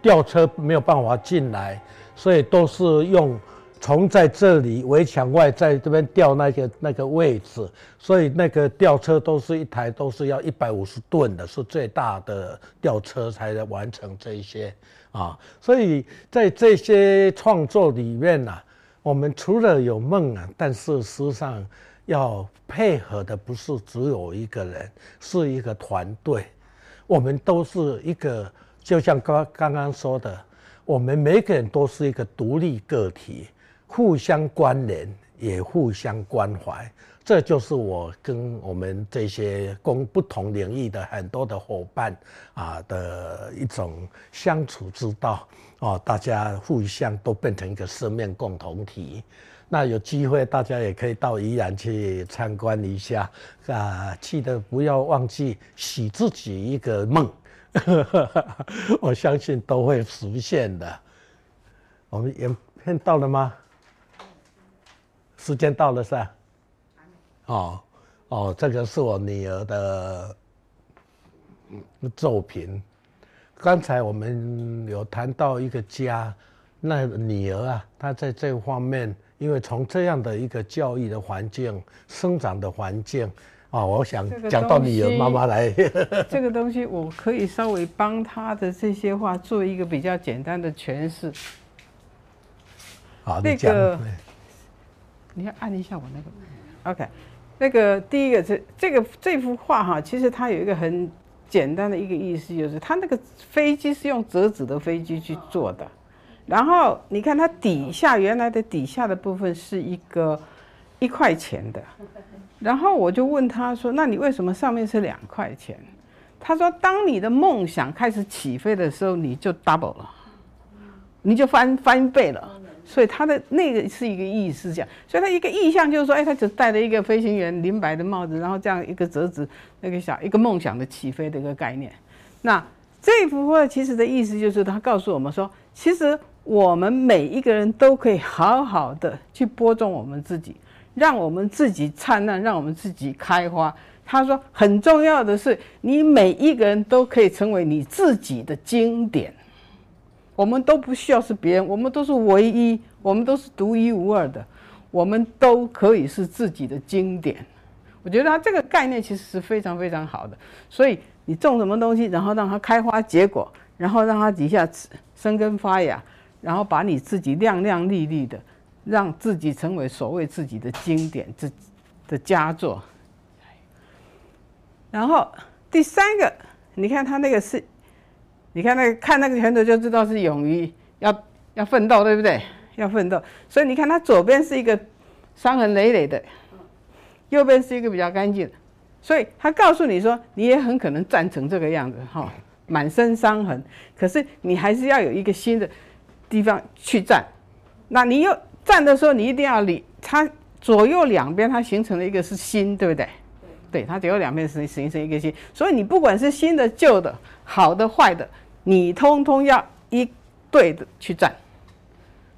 吊车没有办法进来，所以都是用从在这里围墙外在这边吊那个那个位置，所以那个吊车都是一台都是要一百五十吨的，是最大的吊车才能完成这些啊。所以在这些创作里面啊，我们除了有梦啊，但是实上要配合的不是只有一个人，是一个团队。我们都是一个，就像刚刚刚说的，我们每个人都是一个独立个体，互相关联，也互相关怀。这就是我跟我们这些共不同领域的很多的伙伴啊的一种相处之道哦，大家互相都变成一个生命共同体。那有机会，大家也可以到宜兰去参观一下啊！记得不要忘记许自己一个梦，(laughs) 我相信都会实现的。我们影片到了吗？时间到了是吧？哦哦，这个是我女儿的作品。刚才我们有谈到一个家，那女儿啊，她在这方面。因为从这样的一个教育的环境、生长的环境啊，我想讲到女儿妈妈来，这个东西我可以稍微帮他的这些话做一个比较简单的诠释。好，那个你要按一下我那个，OK，那个第一个这这个这幅画哈，其实它有一个很简单的一个意思就是，它那个飞机是用折纸的飞机去做的，然后你看它底下原来的底下的部分是一个一块钱的，然后我就问他说：“那你为什么上面是两块钱？”他说：“当你的梦想开始起飞的时候，你就 double 了，你就翻翻倍了。”所以他的那个是一个意思，这样，所以他一个意象就是说，哎，他只戴了一个飞行员领白的帽子，然后这样一个折纸，那个小一个梦想的起飞的一个概念。那这幅画其实的意思就是，他告诉我们说，其实我们每一个人都可以好好的去播种我们自己，让我们自己灿烂，让我们自己开花。他说，很重要的是，你每一个人都可以成为你自己的经典。我们都不需要是别人，我们都是唯一，我们都是独一无二的，我们都可以是自己的经典。我觉得他这个概念其实是非常非常好的。所以你种什么东西，然后让它开花结果，然后让它底下生根发芽，然后把你自己亮亮丽丽的，让自己成为所谓自己的经典、自己的佳作。然后第三个，你看他那个是。你看那个，看那个拳头就知道是勇于要要奋斗，对不对？要奋斗。所以你看，他左边是一个伤痕累累的，右边是一个比较干净。所以他告诉你说，你也很可能站成这个样子，哈，满身伤痕。可是你还是要有一个新的地方去站。那你又站的时候，你一定要理它左右两边，它形成了一个是心，对不对？对，它左右两边形形成一个心。所以你不管是新的、旧的、好的、坏的。你通通要一对的去站，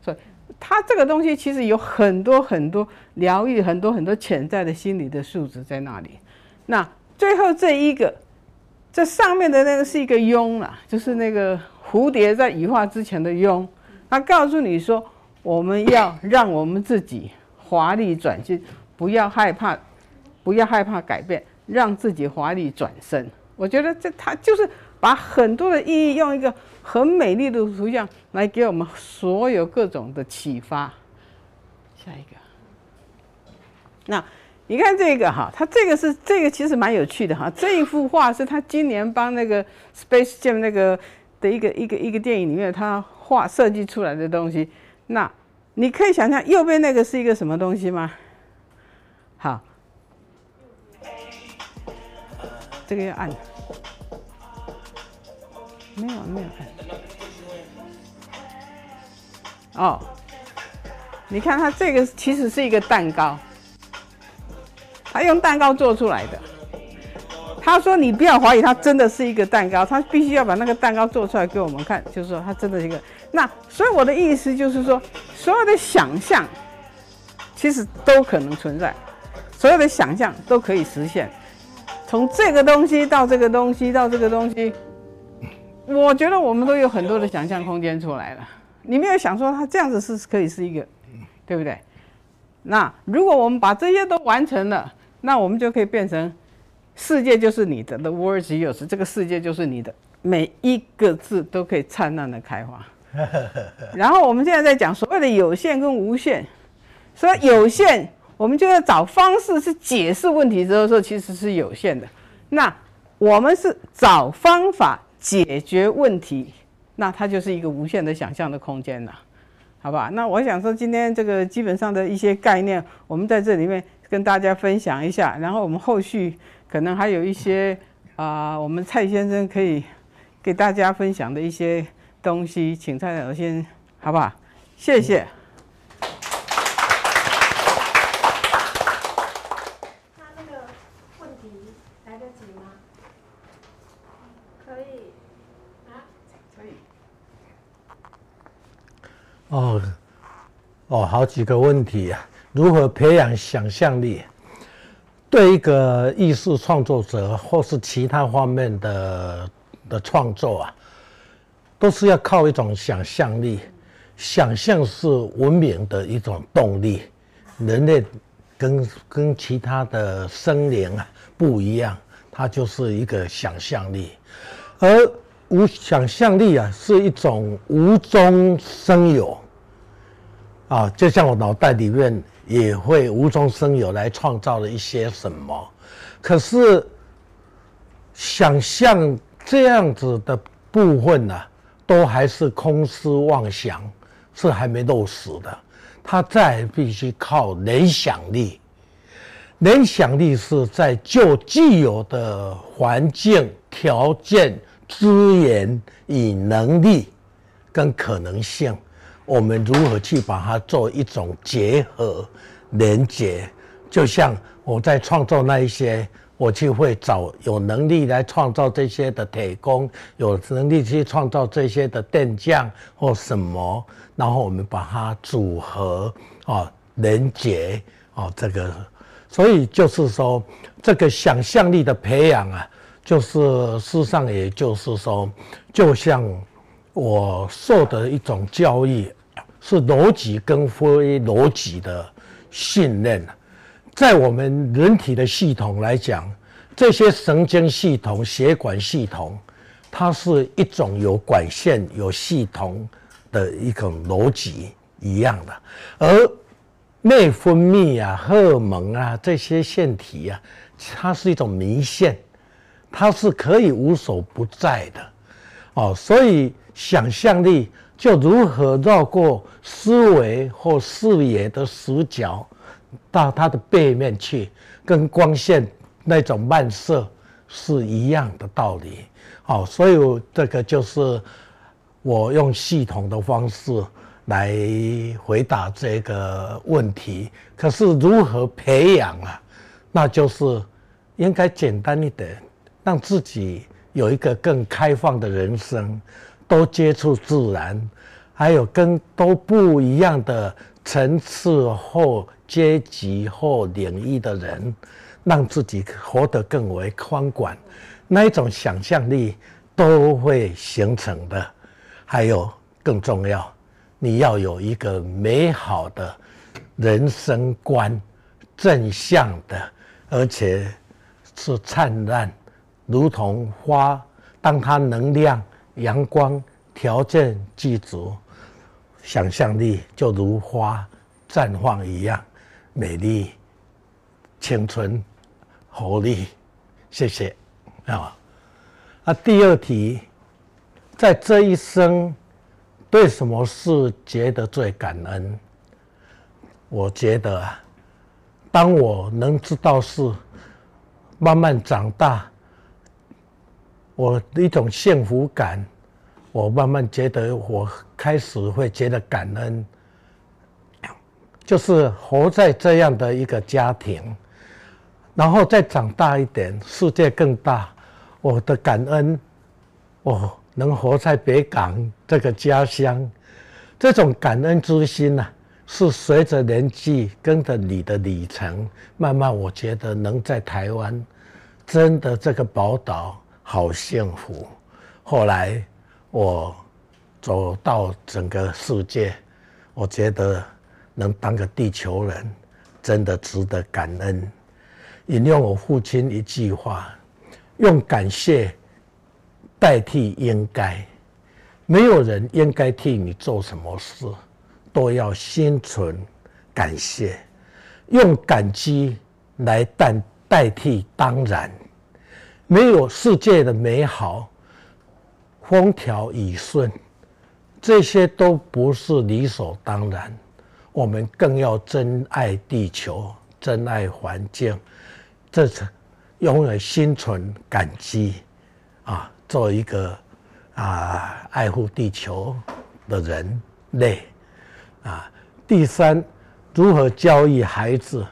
所以它这个东西其实有很多很多疗愈，很多很多潜在的心理的素质在那里。那最后这一个，这上面的那个是一个臃啦，就是那个蝴蝶在羽化之前的臃。他告诉你说，我们要让我们自己华丽转身，不要害怕，不要害怕改变，让自己华丽转身。我觉得这它就是。把很多的意义用一个很美丽的图像来给我们所有各种的启发。下一个，那你看这个哈，它这个是这个其实蛮有趣的哈。这一幅画是他今年帮那个 Space Jam 那个一个一个一个电影里面他画设计出来的东西。那你可以想象右边那个是一个什么东西吗？好，这个要按。没有没有按哦，你看它这个其实是一个蛋糕，他用蛋糕做出来的。他说你不要怀疑，它真的是一个蛋糕，他必须要把那个蛋糕做出来给我们看，就是说它真的一个。那所以我的意思就是说，所有的想象其实都可能存在，所有的想象都可以实现，从这个东西到这个东西到这个东西。我觉得我们都有很多的想象空间出来了。你没有想说它这样子是可以是一个，对不对？那如果我们把这些都完成了，那我们就可以变成世界就是你的，The world is yours，这个世界就是你的，每一个字都可以灿烂的开花。(laughs) 然后我们现在在讲所谓的有限跟无限，说有限，我们就要找方式去解释问题之后说，其实是有限的。那我们是找方法。解决问题，那它就是一个无限的想象的空间了，好吧？那我想说，今天这个基本上的一些概念，我们在这里面跟大家分享一下，然后我们后续可能还有一些啊、呃，我们蔡先生可以给大家分享的一些东西，请蔡老先，好不好？谢谢。哦，哦，好几个问题啊！如何培养想象力？对一个艺术创作者或是其他方面的的创作啊，都是要靠一种想象力。想象是文明的一种动力。人类跟跟其他的生灵啊不一样，它就是一个想象力。而无想象力啊，是一种无中生有啊，就像我脑袋里面也会无中生有来创造了一些什么。可是想象这样子的部分呢、都还是空思妄想，是还没落实的。他再必须靠联想力，联想力是在就既有的环境条件、资源与能力跟可能性，我们如何去把它做一种结合、连接？就像我在创造那一些，我就会找有能力来创造这些的铁工，有能力去创造这些的电匠或什么。然后我们把它组合啊，连接啊，这个，所以就是说，这个想象力的培养啊，就是事实上也就是说，就像我受的一种教育，是逻辑跟非逻辑的训练。在我们人体的系统来讲，这些神经系统、血管系统，它是一种有管线、有系统。的一种逻辑一样的，而内分泌啊、荷尔蒙啊这些腺体啊，它是一种迷线，它是可以无所不在的，哦，所以想象力就如何绕过思维或视野的死角，到它的背面去，跟光线那种漫射是一样的道理，哦，所以这个就是。我用系统的方式来回答这个问题，可是如何培养啊？那就是应该简单一点，让自己有一个更开放的人生，多接触自然，还有跟都不一样的层次或阶级或领域的人，让自己活得更为宽广，那一种想象力都会形成的。还有更重要，你要有一个美好的人生观，正向的，而且是灿烂，如同花，当它能量、阳光条件具足，想象力就如花绽放一样美丽、青春、活力。谢谢啊。那第二题。在这一生，对什么事觉得最感恩？我觉得啊，当我能知道是慢慢长大，我一种幸福感，我慢慢觉得我开始会觉得感恩，就是活在这样的一个家庭，然后再长大一点，世界更大，我的感恩，我。能活在北港这个家乡，这种感恩之心呐、啊，是随着年纪跟着你的里程，慢慢我觉得能在台湾，真的这个宝岛好幸福。后来我走到整个世界，我觉得能当个地球人，真的值得感恩。引用我父亲一句话，用感谢。代替应该，没有人应该替你做什么事，都要心存感谢，用感激来代代替当然。没有世界的美好，风调雨顺，这些都不是理所当然。我们更要珍爱地球，珍爱环境，这是永远心存感激啊。做一个啊爱护地球的人类啊，第三，如何教育孩子？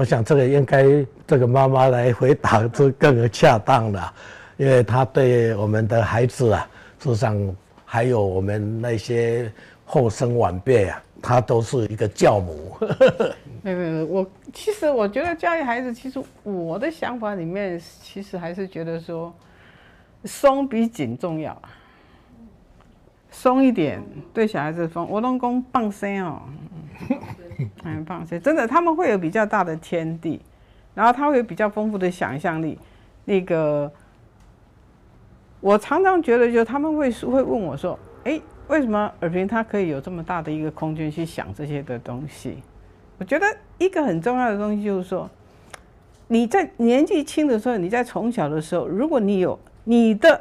我想这个应该这个妈妈来回答是更恰当的，因为她对我们的孩子啊，事实上还有我们那些后生晚辈啊，她都是一个教母。(laughs) 没有没有，我其实我觉得教育孩子，其实我的想法里面，其实还是觉得说。松比紧重要，松一点对小孩子松。我老公放生哦，嗯，(laughs) 放生真的，他们会有比较大的天地，然后他会有比较丰富的想象力。那个，我常常觉得，就他们会会问我说：“哎，为什么尔平他可以有这么大的一个空间去想这些的东西？”我觉得一个很重要的东西就是说，你在年纪轻的时候，你在从小的时候，如果你有你的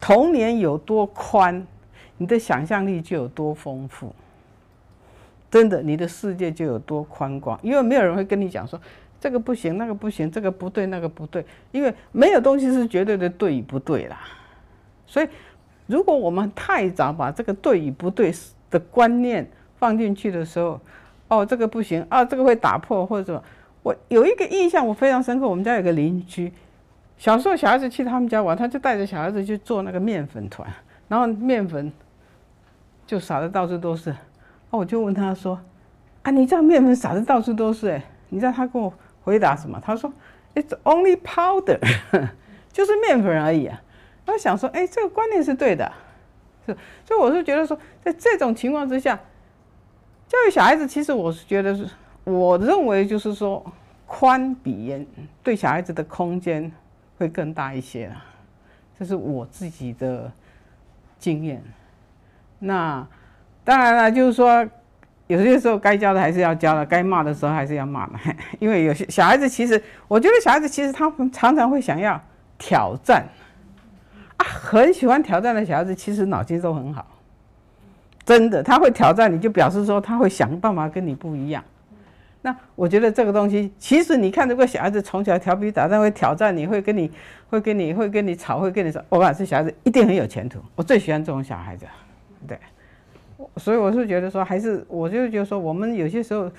童年有多宽，你的想象力就有多丰富。真的，你的世界就有多宽广，因为没有人会跟你讲说这个不行，那个不行，这个不对，那个不对，因为没有东西是绝对的对与不对啦。所以，如果我们太早把这个对与不对的观念放进去的时候，哦，这个不行啊，这个会打破或者什么。我有一个印象，我非常深刻。我们家有个邻居，小时候小孩子去他们家玩，他就带着小孩子去做那个面粉团，然后面粉就撒的到处都是。哦，我就问他说：“啊，你知道面粉撒的到处都是？哎，你知道他跟我回答什么？他说：‘It's only powder’，(laughs) 就是面粉而已啊。”他想说：“哎，这个观念是对的，是。所以我是觉得说，在这种情况之下，教育小孩子，其实我是觉得是。”我认为就是说，宽比严对小孩子的空间会更大一些啊，这是我自己的经验。那当然了，就是说有些时候该教的还是要教的，该骂的时候还是要骂的。(laughs) 因为有些小孩子其实，我觉得小孩子其实他们常常会想要挑战啊，很喜欢挑战的小孩子其实脑筋都很好，真的，他会挑战你就表示说他会想办法跟你不一样。那我觉得这个东西，其实你看，如果小孩子从小调皮捣蛋，会挑战你，会跟你，会跟你，会跟你吵，会跟你说，我讲这小孩子一定很有前途。我最喜欢这种小孩子，对。所以我是觉得说，还是我就觉得说，我们有些时候，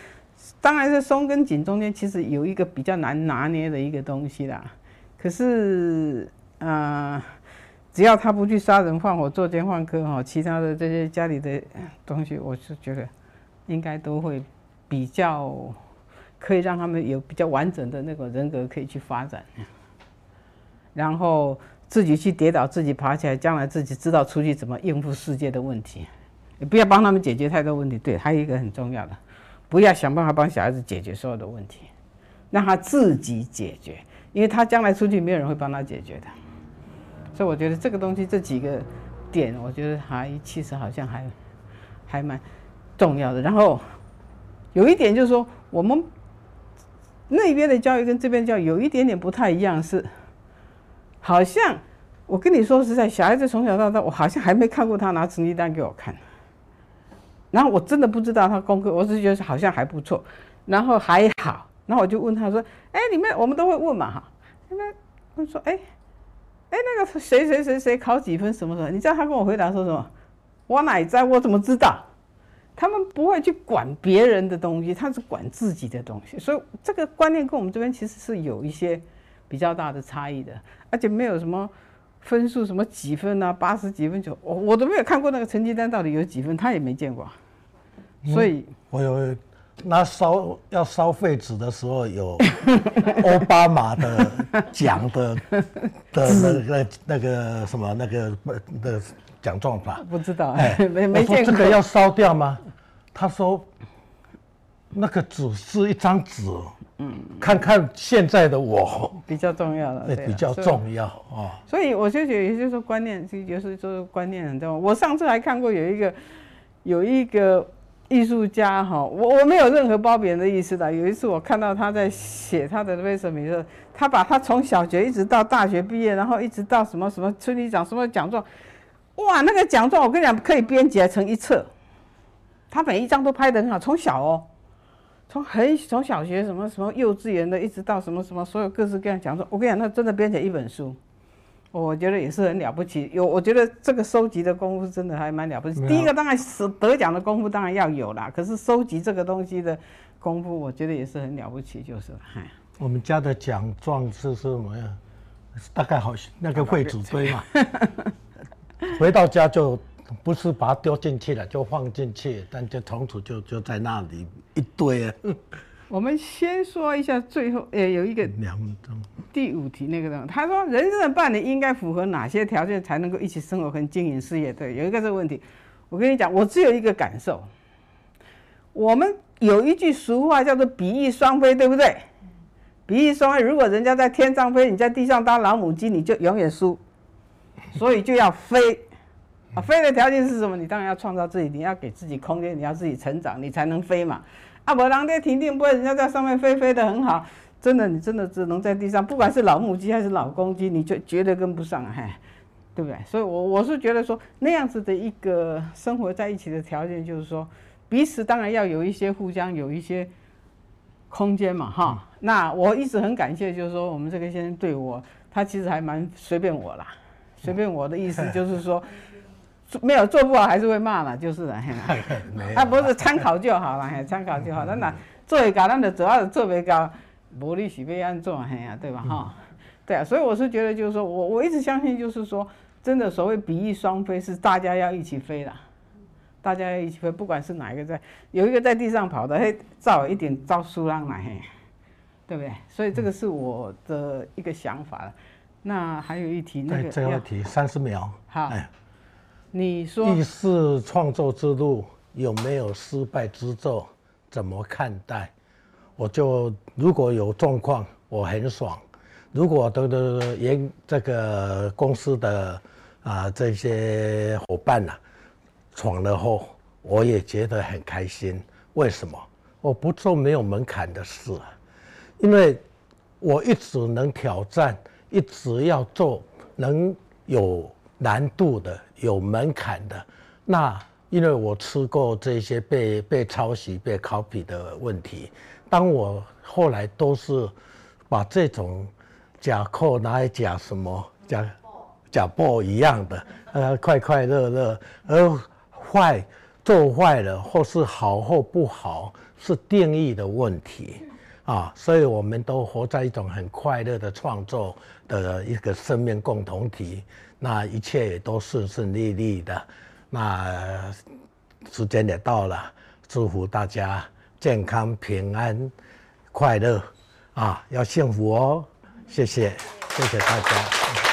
当然是松跟紧中间，其实有一个比较难拿捏的一个东西啦。可是，呃，只要他不去杀人放火、作奸犯科哈，其他的这些家里的东西，我是觉得应该都会。比较可以让他们有比较完整的那个人格可以去发展，然后自己去跌倒，自己爬起来，将来自己知道出去怎么应付世界的问题，你不要帮他们解决太多问题。对，还有一个很重要的，不要想办法帮小孩子解决所有的问题，让他自己解决，因为他将来出去没有人会帮他解决的。所以我觉得这个东西这几个点，我觉得还其实好像还还蛮重要的。然后。有一点就是说，我们那边的教育跟这边教育有一点点不太一样，是好像我跟你说实在，小孩子从小到大，我好像还没看过他拿成绩单给我看。然后我真的不知道他功课，我只是觉得好像还不错，然后还好。然后我就问他说：“哎，你们我们都会问嘛哈？那他说：哎，哎那个谁谁谁谁考几分什么什么？你知道他跟我回答说什么？我哪在？我怎么知道？”他们不会去管别人的东西，他是管自己的东西，所以这个观念跟我们这边其实是有一些比较大的差异的，而且没有什么分数，什么几分啊，八十几分就我我都没有看过那个成绩单到底有几分，他也没见过，所以、嗯、我有那烧要烧废纸的时候有 (laughs) 奥巴马的奖的 (laughs) 的那个那个什么那个的。奖状吧，不知道，哎，(laughs) 没没见过。这个要烧掉吗？他说，那个纸是一张纸，嗯，看看现在的我比较重要了，对，比较重要啊。所以我就觉得，也就是说观念，就是说观念很重要。我上次还看过有一个有一个艺术家哈，我我没有任何褒贬的意思的。有一次我看到他在写他的 resume 时候，他把他从小学一直到大学毕业，然后一直到什么什么村里长什么奖状。哇，那个奖状我跟你讲，可以编辑成一册，他每一张都拍得很好。从小哦，从很从小学什么什么幼稚园的，一直到什么什么所有各式各样讲座，我跟你讲，那真的编成一本书，我觉得也是很了不起。有，我觉得这个收集的功夫真的还蛮了不起。第一个当然是得奖的功夫当然要有啦，可是收集这个东西的功夫，我觉得也是很了不起，就是。我们家的奖状是什么呀？大概好像那个废纸堆嘛。(laughs) 回到家就不是把它丢进去了，就放进去，但就从此就就在那里一堆啊。(laughs) 我们先说一下最后，呃，有一个两分钟，第五题那个东西，他说人生的伴侣应该符合哪些条件才能够一起生活和经营事业？对，有一个这个问题，我跟你讲，我只有一个感受，我们有一句俗话叫做“比翼双飞”，对不对？比翼双飞，如果人家在天上飞，你在地上当老母鸡，你就永远输。所以就要飞，啊，飞的条件是什么？你当然要创造自己，你要给自己空间，你要自己成长，你才能飞嘛。啊，不然在停定不会，人家在上面飞，飞得很好，真的你真的只能在地上，不管是老母鸡还是老公鸡，你就绝对跟不上，嘿，对不对？所以我，我是觉得说那样子的一个生活在一起的条件，就是说彼此当然要有一些互相有一些空间嘛，哈。那我一直很感谢，就是说我们这个先生对我，他其实还蛮随便我啦，随便我的意思就是说。没有做不好还是会骂嘛，就是的，他 (laughs) 不是参考就好了，嘿，参考就好。那那做一个，那的主要是做一个，无力是被安做，嘿呀，对吧？哈，对啊，所以我是觉得，就是说我我一直相信，就是说，真的所谓比翼双飞是大家要一起飞的，大家要一起飞，不管是哪一个在，有一个在地上跑的，嘿，照一点照书上来，嘿，对不对？所以这个是我的一个想法。那还有一题，那个最后一题三十秒，好。你说意识创作之路有没有失败之咒？怎么看待？我就如果有状况，我很爽；如果的的原这个公司的啊这些伙伴呐、闯了后，我也觉得很开心。为什么？我不做没有门槛的事啊，因为我一直能挑战，一直要做能有。难度的有门槛的，那因为我吃过这些被被抄袭、被 copy 的问题，当我后来都是把这种假扣拿来假什么假假报一样的，呃，快快乐乐，而坏做坏了或是好或不好是定义的问题啊，所以我们都活在一种很快乐的创作的一个生命共同体。那一切也都顺顺利利的，那时间也到了，祝福大家健康平安、快乐，啊，要幸福哦！谢谢，谢谢大家。